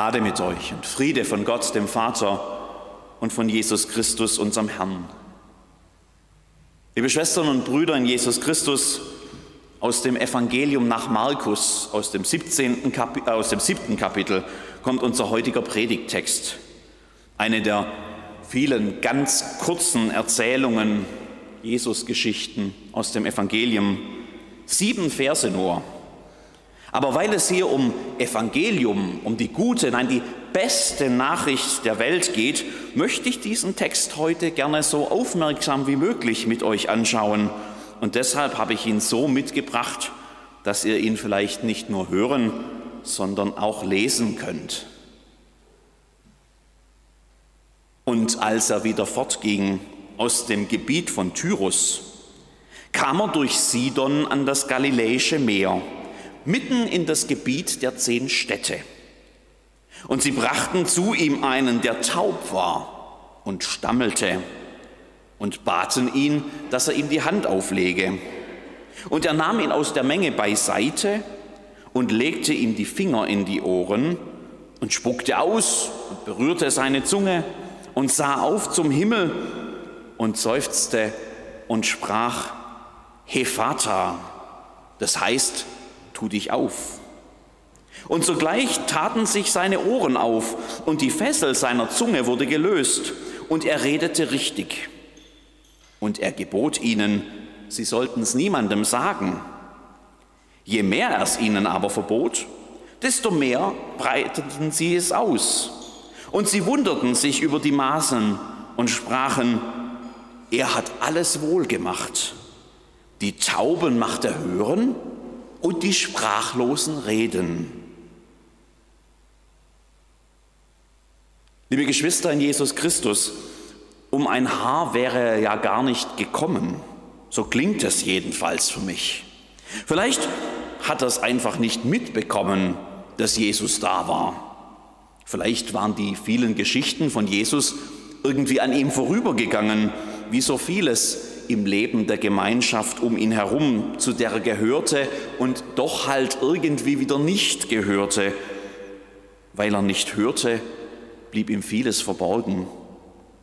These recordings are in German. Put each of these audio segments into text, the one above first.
Gnade mit euch und Friede von Gott, dem Vater und von Jesus Christus, unserem Herrn. Liebe Schwestern und Brüder in Jesus Christus, aus dem Evangelium nach Markus, aus dem, 17. Kapi äh, aus dem siebten Kapitel, kommt unser heutiger Predigttext. Eine der vielen ganz kurzen Erzählungen, Jesus-Geschichten aus dem Evangelium. Sieben Verse nur. Aber weil es hier um Evangelium, um die gute, nein, die beste Nachricht der Welt geht, möchte ich diesen Text heute gerne so aufmerksam wie möglich mit euch anschauen. Und deshalb habe ich ihn so mitgebracht, dass ihr ihn vielleicht nicht nur hören, sondern auch lesen könnt. Und als er wieder fortging aus dem Gebiet von Tyrus, kam er durch Sidon an das Galiläische Meer mitten in das Gebiet der zehn Städte. Und sie brachten zu ihm einen, der taub war und stammelte, und baten ihn, dass er ihm die Hand auflege. Und er nahm ihn aus der Menge beiseite und legte ihm die Finger in die Ohren und spuckte aus und berührte seine Zunge und sah auf zum Himmel und seufzte und sprach, Hephata, das heißt, tu dich auf. Und sogleich taten sich seine Ohren auf und die Fessel seiner Zunge wurde gelöst und er redete richtig. Und er gebot ihnen, sie sollten es niemandem sagen. Je mehr er es ihnen aber verbot, desto mehr breiteten sie es aus. Und sie wunderten sich über die Maßen und sprachen, er hat alles wohl gemacht. Die Tauben macht er hören und die Sprachlosen reden. Liebe Geschwister in Jesus Christus, um ein Haar wäre er ja gar nicht gekommen. So klingt es jedenfalls für mich. Vielleicht hat er es einfach nicht mitbekommen, dass Jesus da war. Vielleicht waren die vielen Geschichten von Jesus irgendwie an ihm vorübergegangen, wie so vieles im Leben der Gemeinschaft um ihn herum, zu der er gehörte und doch halt irgendwie wieder nicht gehörte. Weil er nicht hörte, blieb ihm vieles verborgen.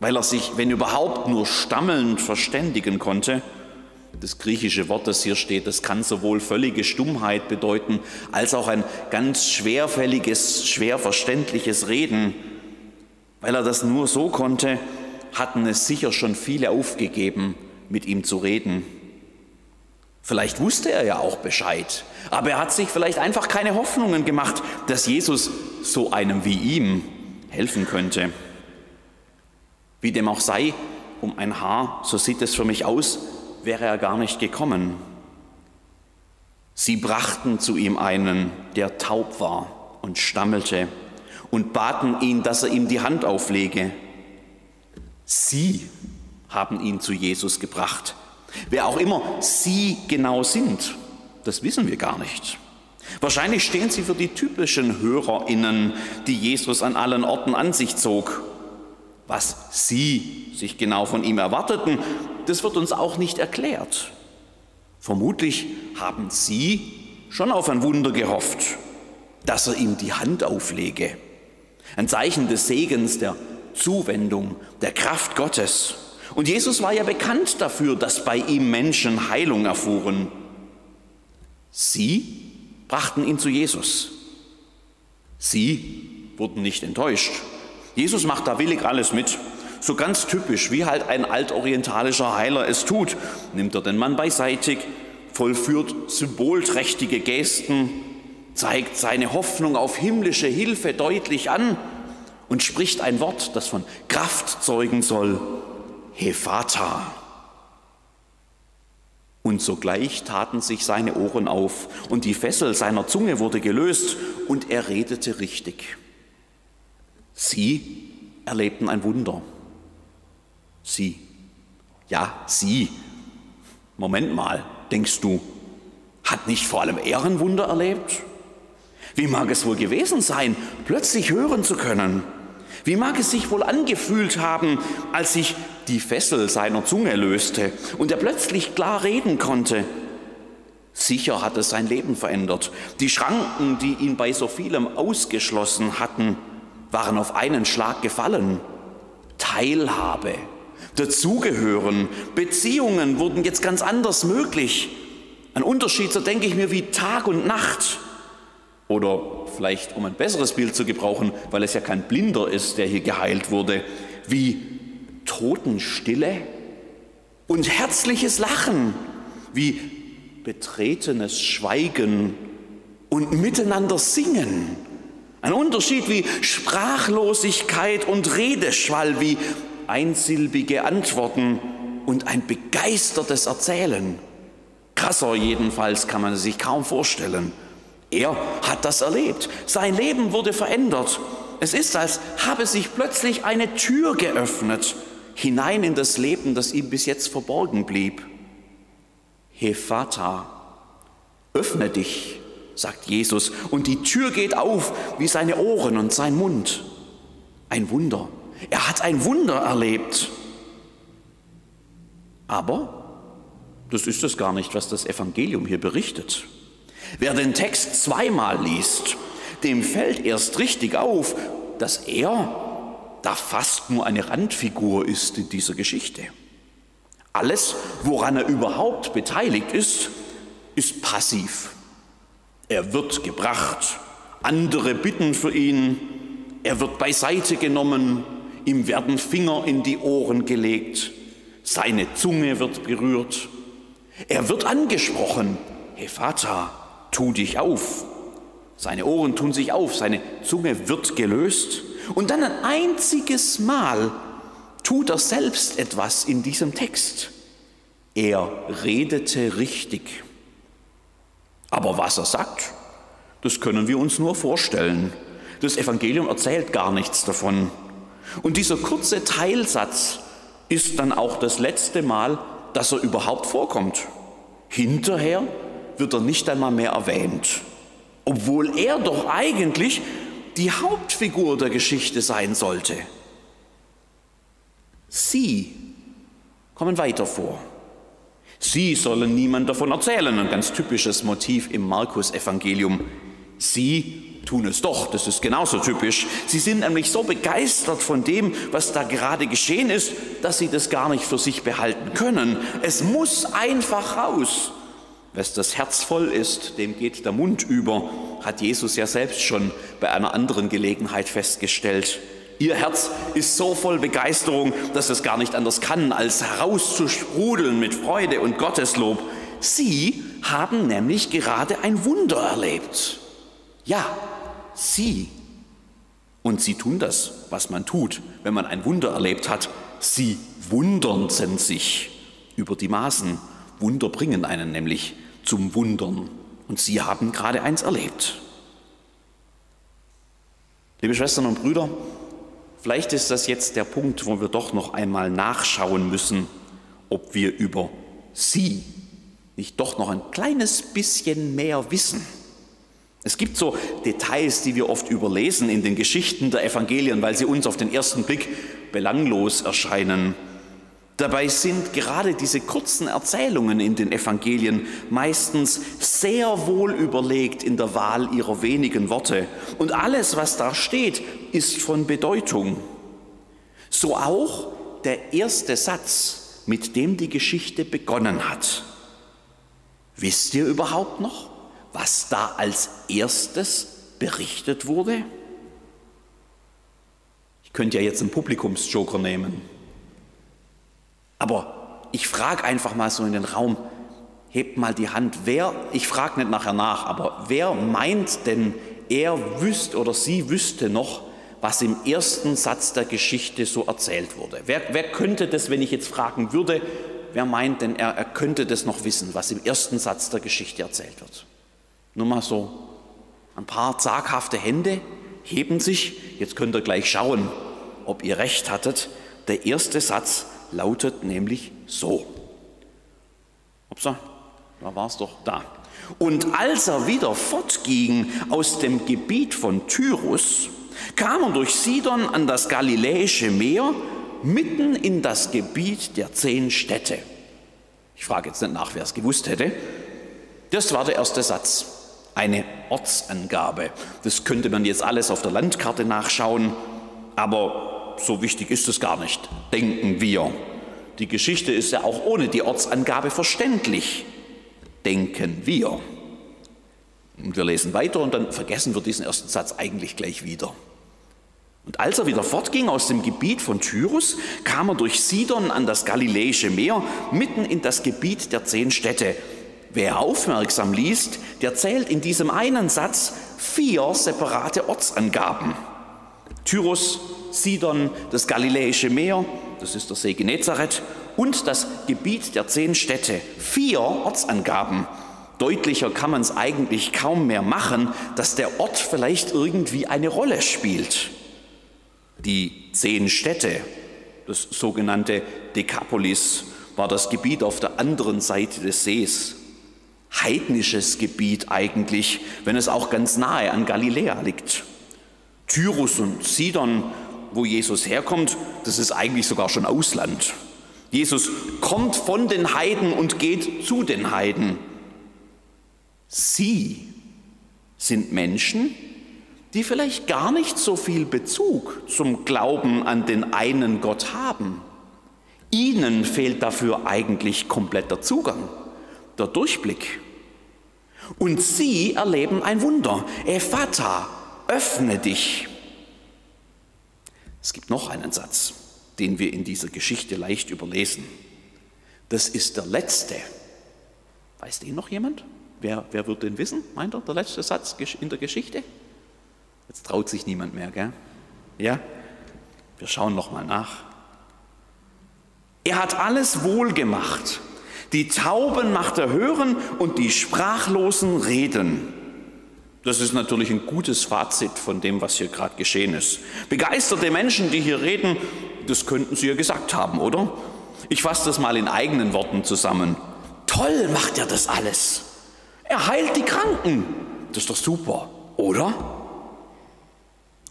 Weil er sich, wenn überhaupt, nur stammelnd verständigen konnte. Das griechische Wort, das hier steht, das kann sowohl völlige Stummheit bedeuten, als auch ein ganz schwerfälliges, schwer verständliches Reden. Weil er das nur so konnte, hatten es sicher schon viele aufgegeben, mit ihm zu reden. Vielleicht wusste er ja auch Bescheid, aber er hat sich vielleicht einfach keine Hoffnungen gemacht, dass Jesus so einem wie ihm helfen könnte. Wie dem auch sei, um ein Haar, so sieht es für mich aus, wäre er gar nicht gekommen. Sie brachten zu ihm einen, der taub war und stammelte, und baten ihn, dass er ihm die Hand auflege. Sie haben ihn zu Jesus gebracht. Wer auch immer sie genau sind, das wissen wir gar nicht. Wahrscheinlich stehen sie für die typischen Hörerinnen, die Jesus an allen Orten an sich zog. Was sie sich genau von ihm erwarteten, das wird uns auch nicht erklärt. Vermutlich haben sie schon auf ein Wunder gehofft, dass er ihm die Hand auflege. Ein Zeichen des Segens, der Zuwendung, der Kraft Gottes. Und Jesus war ja bekannt dafür, dass bei ihm Menschen Heilung erfuhren. Sie brachten ihn zu Jesus. Sie wurden nicht enttäuscht. Jesus macht da willig alles mit. So ganz typisch, wie halt ein altorientalischer Heiler es tut, nimmt er den Mann beiseite, vollführt symbolträchtige Gesten, zeigt seine Hoffnung auf himmlische Hilfe deutlich an und spricht ein Wort, das von Kraft zeugen soll Hephata. Und sogleich taten sich seine Ohren auf und die Fessel seiner Zunge wurde gelöst und er redete richtig. Sie erlebten ein Wunder. Sie. Ja, sie. Moment mal, denkst du, hat nicht vor allem er ein Wunder erlebt? Wie mag es wohl gewesen sein, plötzlich hören zu können? Wie mag es sich wohl angefühlt haben, als sich die Fessel seiner Zunge löste und er plötzlich klar reden konnte? Sicher hat es sein Leben verändert. Die Schranken, die ihn bei so vielem ausgeschlossen hatten, waren auf einen Schlag gefallen. Teilhabe, dazugehören, Beziehungen wurden jetzt ganz anders möglich. Ein Unterschied, so denke ich mir, wie Tag und Nacht. Oder vielleicht, um ein besseres Bild zu gebrauchen, weil es ja kein Blinder ist, der hier geheilt wurde, wie Totenstille und herzliches Lachen, wie betretenes Schweigen und miteinander singen. Ein Unterschied wie Sprachlosigkeit und Redeschwall, wie einsilbige Antworten und ein begeistertes Erzählen. Krasser jedenfalls kann man sich kaum vorstellen. Er hat das erlebt. Sein Leben wurde verändert. Es ist, als habe sich plötzlich eine Tür geöffnet hinein in das Leben, das ihm bis jetzt verborgen blieb. Vater, öffne dich, sagt Jesus, und die Tür geht auf wie seine Ohren und sein Mund. Ein Wunder. Er hat ein Wunder erlebt. Aber das ist es gar nicht, was das Evangelium hier berichtet. Wer den Text zweimal liest, dem fällt erst richtig auf, dass er da fast nur eine Randfigur ist in dieser Geschichte. Alles, woran er überhaupt beteiligt ist, ist passiv. Er wird gebracht, andere bitten für ihn, er wird beiseite genommen, ihm werden Finger in die Ohren gelegt, seine Zunge wird berührt, er wird angesprochen, hey Vater, tu dich auf. Seine Ohren tun sich auf, seine Zunge wird gelöst und dann ein einziges Mal tut er selbst etwas in diesem Text. Er redete richtig. Aber was er sagt, das können wir uns nur vorstellen. Das Evangelium erzählt gar nichts davon. Und dieser kurze Teilsatz ist dann auch das letzte Mal, dass er überhaupt vorkommt. Hinterher wird er nicht einmal mehr erwähnt, obwohl er doch eigentlich die Hauptfigur der Geschichte sein sollte. Sie kommen weiter vor. Sie sollen niemand davon erzählen, ein ganz typisches Motiv im Markus-Evangelium. Sie tun es doch, das ist genauso typisch. Sie sind nämlich so begeistert von dem, was da gerade geschehen ist, dass sie das gar nicht für sich behalten können. Es muss einfach raus. Was das Herz voll ist, dem geht der Mund über, hat Jesus ja selbst schon bei einer anderen Gelegenheit festgestellt. Ihr Herz ist so voll Begeisterung, dass es gar nicht anders kann, als herauszusprudeln mit Freude und Gotteslob. Sie haben nämlich gerade ein Wunder erlebt. Ja, Sie. Und Sie tun das, was man tut, wenn man ein Wunder erlebt hat. Sie wundern sich über die Maßen. Wunder bringen einen nämlich zum Wundern. Und Sie haben gerade eins erlebt. Liebe Schwestern und Brüder, Vielleicht ist das jetzt der Punkt, wo wir doch noch einmal nachschauen müssen, ob wir über sie nicht doch noch ein kleines bisschen mehr wissen. Es gibt so Details, die wir oft überlesen in den Geschichten der Evangelien, weil sie uns auf den ersten Blick belanglos erscheinen. Dabei sind gerade diese kurzen Erzählungen in den Evangelien meistens sehr wohl überlegt in der Wahl ihrer wenigen Worte. Und alles, was da steht, ist von Bedeutung. So auch der erste Satz, mit dem die Geschichte begonnen hat. Wisst ihr überhaupt noch, was da als erstes berichtet wurde? Ich könnte ja jetzt einen Publikumsjoker nehmen. Aber ich frage einfach mal so in den Raum, hebt mal die Hand, wer, ich frage nicht nachher nach, aber wer meint denn, er wüsste oder sie wüsste noch, was im ersten Satz der Geschichte so erzählt wurde? Wer, wer könnte das, wenn ich jetzt fragen würde, wer meint denn, er, er könnte das noch wissen, was im ersten Satz der Geschichte erzählt wird? Nur mal so, ein paar zaghafte Hände heben sich, jetzt könnt ihr gleich schauen, ob ihr recht hattet. Der erste Satz lautet nämlich so. Upsa, da war es doch da. Und als er wieder fortging aus dem Gebiet von Tyrus, kam er durch Sidon an das Galiläische Meer, mitten in das Gebiet der zehn Städte. Ich frage jetzt nicht nach, wer es gewusst hätte. Das war der erste Satz. Eine Ortsangabe. Das könnte man jetzt alles auf der Landkarte nachschauen, aber so wichtig ist es gar nicht, denken wir. Die Geschichte ist ja auch ohne die Ortsangabe verständlich, denken wir. Und wir lesen weiter und dann vergessen wir diesen ersten Satz eigentlich gleich wieder. Und als er wieder fortging aus dem Gebiet von Tyrus, kam er durch Sidon an das Galiläische Meer, mitten in das Gebiet der zehn Städte. Wer aufmerksam liest, der zählt in diesem einen Satz vier separate Ortsangaben. Tyrus, Sidon, das Galiläische Meer, das ist der See Genezareth, und das Gebiet der zehn Städte. Vier Ortsangaben. Deutlicher kann man es eigentlich kaum mehr machen, dass der Ort vielleicht irgendwie eine Rolle spielt. Die zehn Städte, das sogenannte Dekapolis, war das Gebiet auf der anderen Seite des Sees. Heidnisches Gebiet eigentlich, wenn es auch ganz nahe an Galiläa liegt. Tyrus und Sidon, wo Jesus herkommt, das ist eigentlich sogar schon Ausland. Jesus kommt von den Heiden und geht zu den Heiden. Sie sind Menschen, die vielleicht gar nicht so viel Bezug zum Glauben an den einen Gott haben. Ihnen fehlt dafür eigentlich kompletter Zugang, der Durchblick. Und sie erleben ein Wunder. Ephata, öffne dich. Es gibt noch einen Satz, den wir in dieser Geschichte leicht überlesen. Das ist der letzte. Weiß den noch jemand? Wer, wer wird den wissen? Meint er, der letzte Satz in der Geschichte? Jetzt traut sich niemand mehr, gell? Ja? Wir schauen noch mal nach. Er hat alles wohl gemacht. Die Tauben macht er hören und die Sprachlosen reden. Das ist natürlich ein gutes Fazit von dem, was hier gerade geschehen ist. Begeisterte Menschen, die hier reden, das könnten sie ja gesagt haben, oder? Ich fasse das mal in eigenen Worten zusammen. Toll macht er das alles. Er heilt die Kranken. Das ist doch super, oder?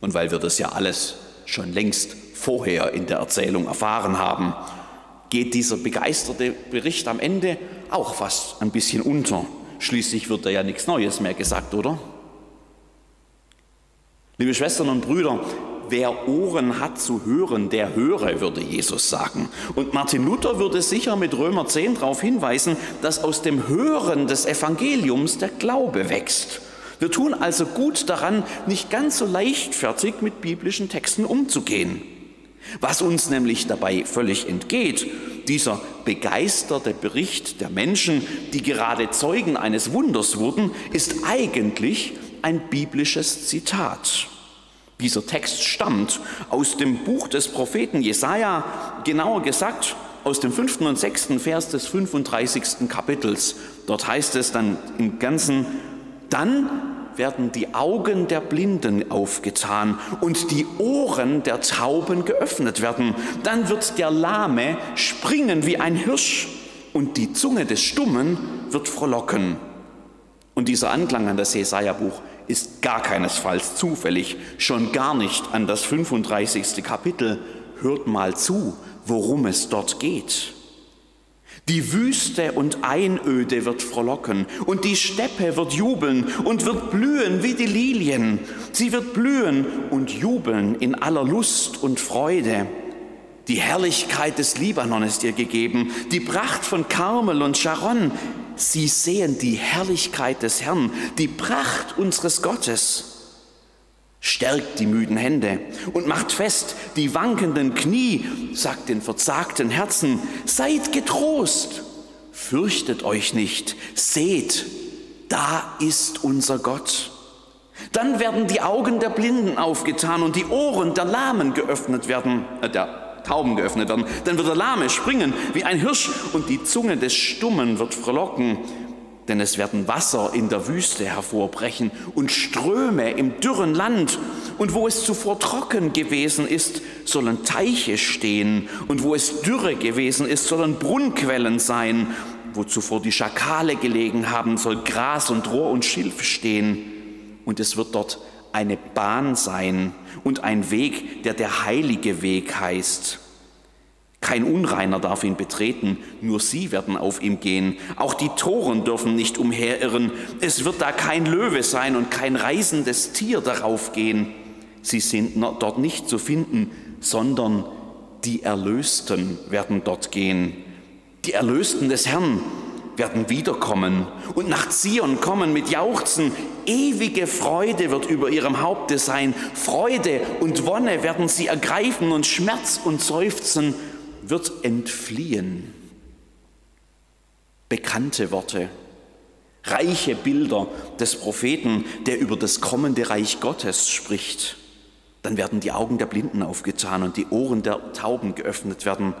Und weil wir das ja alles schon längst vorher in der Erzählung erfahren haben, geht dieser begeisterte Bericht am Ende auch fast ein bisschen unter. Schließlich wird da ja nichts Neues mehr gesagt, oder? Liebe Schwestern und Brüder, wer Ohren hat zu hören, der höre, würde Jesus sagen. Und Martin Luther würde sicher mit Römer 10 darauf hinweisen, dass aus dem Hören des Evangeliums der Glaube wächst. Wir tun also gut daran, nicht ganz so leichtfertig mit biblischen Texten umzugehen. Was uns nämlich dabei völlig entgeht, dieser begeisterte Bericht der Menschen, die gerade Zeugen eines Wunders wurden, ist eigentlich ein biblisches Zitat. Dieser Text stammt aus dem Buch des Propheten Jesaja, genauer gesagt aus dem fünften und sechsten Vers des 35. Kapitels. Dort heißt es dann im Ganzen, dann werden die Augen der Blinden aufgetan und die Ohren der Tauben geöffnet werden. Dann wird der Lahme springen wie ein Hirsch und die Zunge des Stummen wird frohlocken. Und dieser Anklang an das Jesaja-Buch ist gar keinesfalls zufällig, schon gar nicht an das 35. Kapitel. Hört mal zu, worum es dort geht. Die Wüste und Einöde wird frohlocken und die Steppe wird jubeln und wird blühen wie die Lilien. Sie wird blühen und jubeln in aller Lust und Freude. Die Herrlichkeit des Libanon ist ihr gegeben, die Pracht von Karmel und Sharon. Sie sehen die Herrlichkeit des Herrn, die Pracht unseres Gottes. Stärkt die müden Hände und macht fest die wankenden Knie, sagt den verzagten Herzen, seid getrost, fürchtet euch nicht, seht, da ist unser Gott. Dann werden die Augen der Blinden aufgetan und die Ohren der Lahmen geöffnet werden, äh, der Tauben geöffnet werden. Dann wird der Lahme springen wie ein Hirsch und die Zunge des Stummen wird frohlocken denn es werden Wasser in der Wüste hervorbrechen und Ströme im dürren Land. Und wo es zuvor trocken gewesen ist, sollen Teiche stehen. Und wo es dürre gewesen ist, sollen Brunnquellen sein. Wo zuvor die Schakale gelegen haben, soll Gras und Rohr und Schilf stehen. Und es wird dort eine Bahn sein und ein Weg, der der heilige Weg heißt. Kein Unreiner darf ihn betreten, nur sie werden auf ihm gehen. Auch die Toren dürfen nicht umherirren. Es wird da kein Löwe sein und kein reisendes Tier darauf gehen. Sie sind dort nicht zu finden, sondern die Erlösten werden dort gehen. Die Erlösten des Herrn werden wiederkommen und nach Zion kommen mit Jauchzen. Ewige Freude wird über ihrem Haupte sein. Freude und Wonne werden sie ergreifen und Schmerz und Seufzen wird entfliehen. Bekannte Worte, reiche Bilder des Propheten, der über das kommende Reich Gottes spricht. Dann werden die Augen der Blinden aufgetan und die Ohren der Tauben geöffnet werden.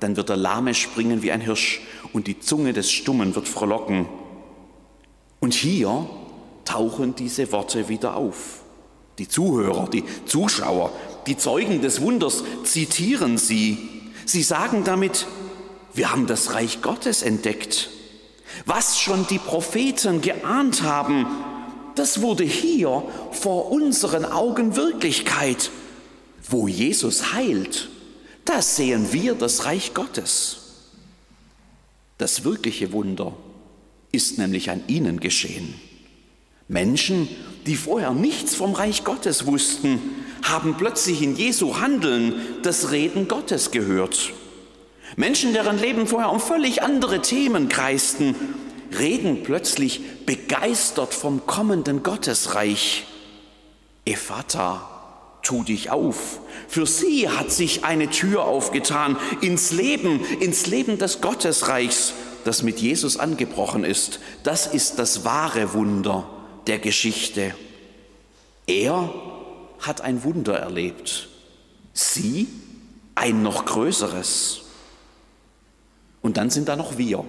Dann wird der Lahme springen wie ein Hirsch und die Zunge des Stummen wird frohlocken. Und hier tauchen diese Worte wieder auf. Die Zuhörer, die Zuschauer, die Zeugen des Wunders zitieren sie. Sie sagen damit, wir haben das Reich Gottes entdeckt. Was schon die Propheten geahnt haben, das wurde hier vor unseren Augen Wirklichkeit. Wo Jesus heilt, da sehen wir das Reich Gottes. Das wirkliche Wunder ist nämlich an ihnen geschehen. Menschen, die vorher nichts vom Reich Gottes wussten, haben plötzlich in Jesu Handeln das Reden Gottes gehört. Menschen, deren Leben vorher um völlig andere Themen kreisten, reden plötzlich begeistert vom kommenden Gottesreich. Ephata, tu dich auf. Für sie hat sich eine Tür aufgetan ins Leben, ins Leben des Gottesreichs, das mit Jesus angebrochen ist. Das ist das wahre Wunder der Geschichte. Er hat ein Wunder erlebt, sie ein noch größeres. Und dann sind da noch wir.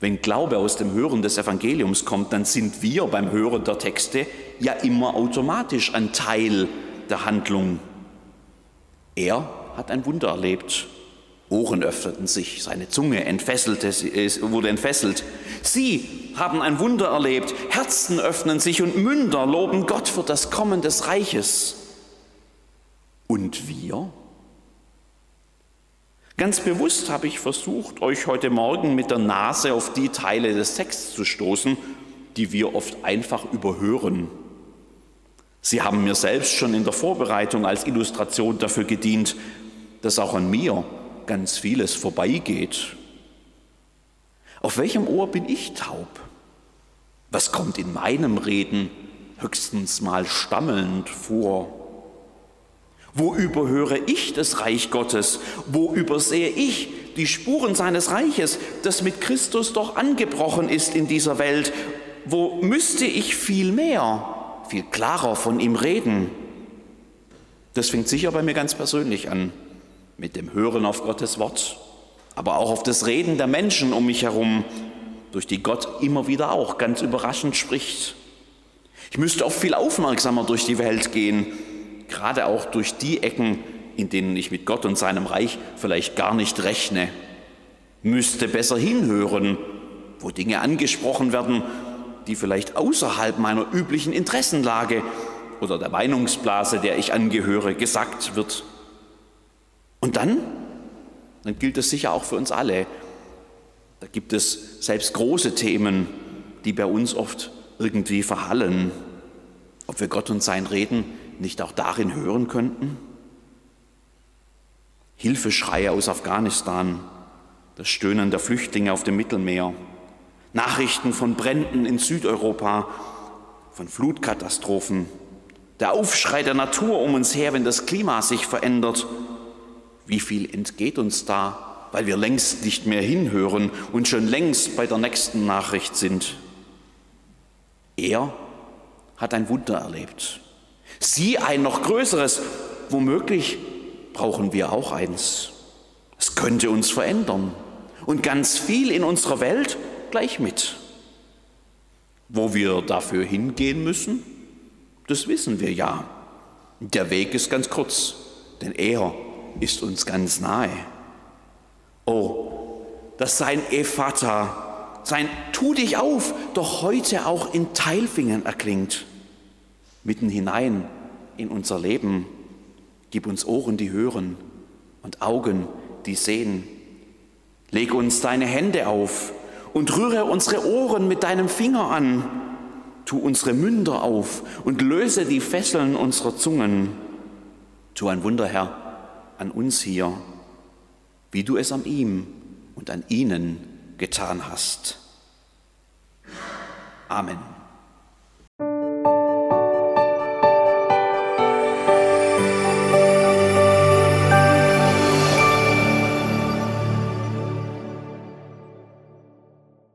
Wenn Glaube aus dem Hören des Evangeliums kommt, dann sind wir beim Hören der Texte ja immer automatisch ein Teil der Handlung. Er hat ein Wunder erlebt. Ohren öffneten sich, seine Zunge entfesselte, wurde entfesselt. Sie haben ein Wunder erlebt, Herzen öffnen sich und Münder loben Gott für das Kommen des Reiches. Und wir? Ganz bewusst habe ich versucht, euch heute Morgen mit der Nase auf die Teile des Texts zu stoßen, die wir oft einfach überhören. Sie haben mir selbst schon in der Vorbereitung als Illustration dafür gedient, dass auch an mir ganz vieles vorbeigeht. Auf welchem Ohr bin ich taub? Was kommt in meinem Reden höchstens mal stammelnd vor? Wo überhöre ich das Reich Gottes? Wo übersehe ich die Spuren seines Reiches, das mit Christus doch angebrochen ist in dieser Welt? Wo müsste ich viel mehr, viel klarer von ihm reden? Das fängt sicher bei mir ganz persönlich an, mit dem Hören auf Gottes Wort, aber auch auf das Reden der Menschen um mich herum, durch die Gott immer wieder auch ganz überraschend spricht. Ich müsste auch viel aufmerksamer durch die Welt gehen, gerade auch durch die Ecken, in denen ich mit Gott und seinem Reich vielleicht gar nicht rechne, müsste besser hinhören, wo Dinge angesprochen werden, die vielleicht außerhalb meiner üblichen Interessenlage oder der Meinungsblase, der ich angehöre, gesagt wird. Und dann, dann gilt es sicher auch für uns alle. Da gibt es selbst große Themen, die bei uns oft irgendwie verhallen. Ob wir Gott und sein Reden nicht auch darin hören könnten? Hilfeschreie aus Afghanistan, das Stöhnen der Flüchtlinge auf dem Mittelmeer, Nachrichten von Bränden in Südeuropa, von Flutkatastrophen, der Aufschrei der Natur um uns her, wenn das Klima sich verändert. Wie viel entgeht uns da, weil wir längst nicht mehr hinhören und schon längst bei der nächsten Nachricht sind? Er hat ein Wunder erlebt. Sie ein noch größeres. Womöglich brauchen wir auch eins. Es könnte uns verändern und ganz viel in unserer Welt gleich mit. Wo wir dafür hingehen müssen, das wissen wir ja. Der Weg ist ganz kurz, denn er ist uns ganz nahe. Oh, dass sein Ephata, sein Tu dich auf, doch heute auch in Teilfingern erklingt mitten hinein in unser Leben. Gib uns Ohren, die hören und Augen, die sehen. Leg uns deine Hände auf und rühre unsere Ohren mit deinem Finger an. Tu unsere Münder auf und löse die Fesseln unserer Zungen. Tu ein Wunder, Herr, an uns hier, wie du es an ihm und an ihnen getan hast. Amen.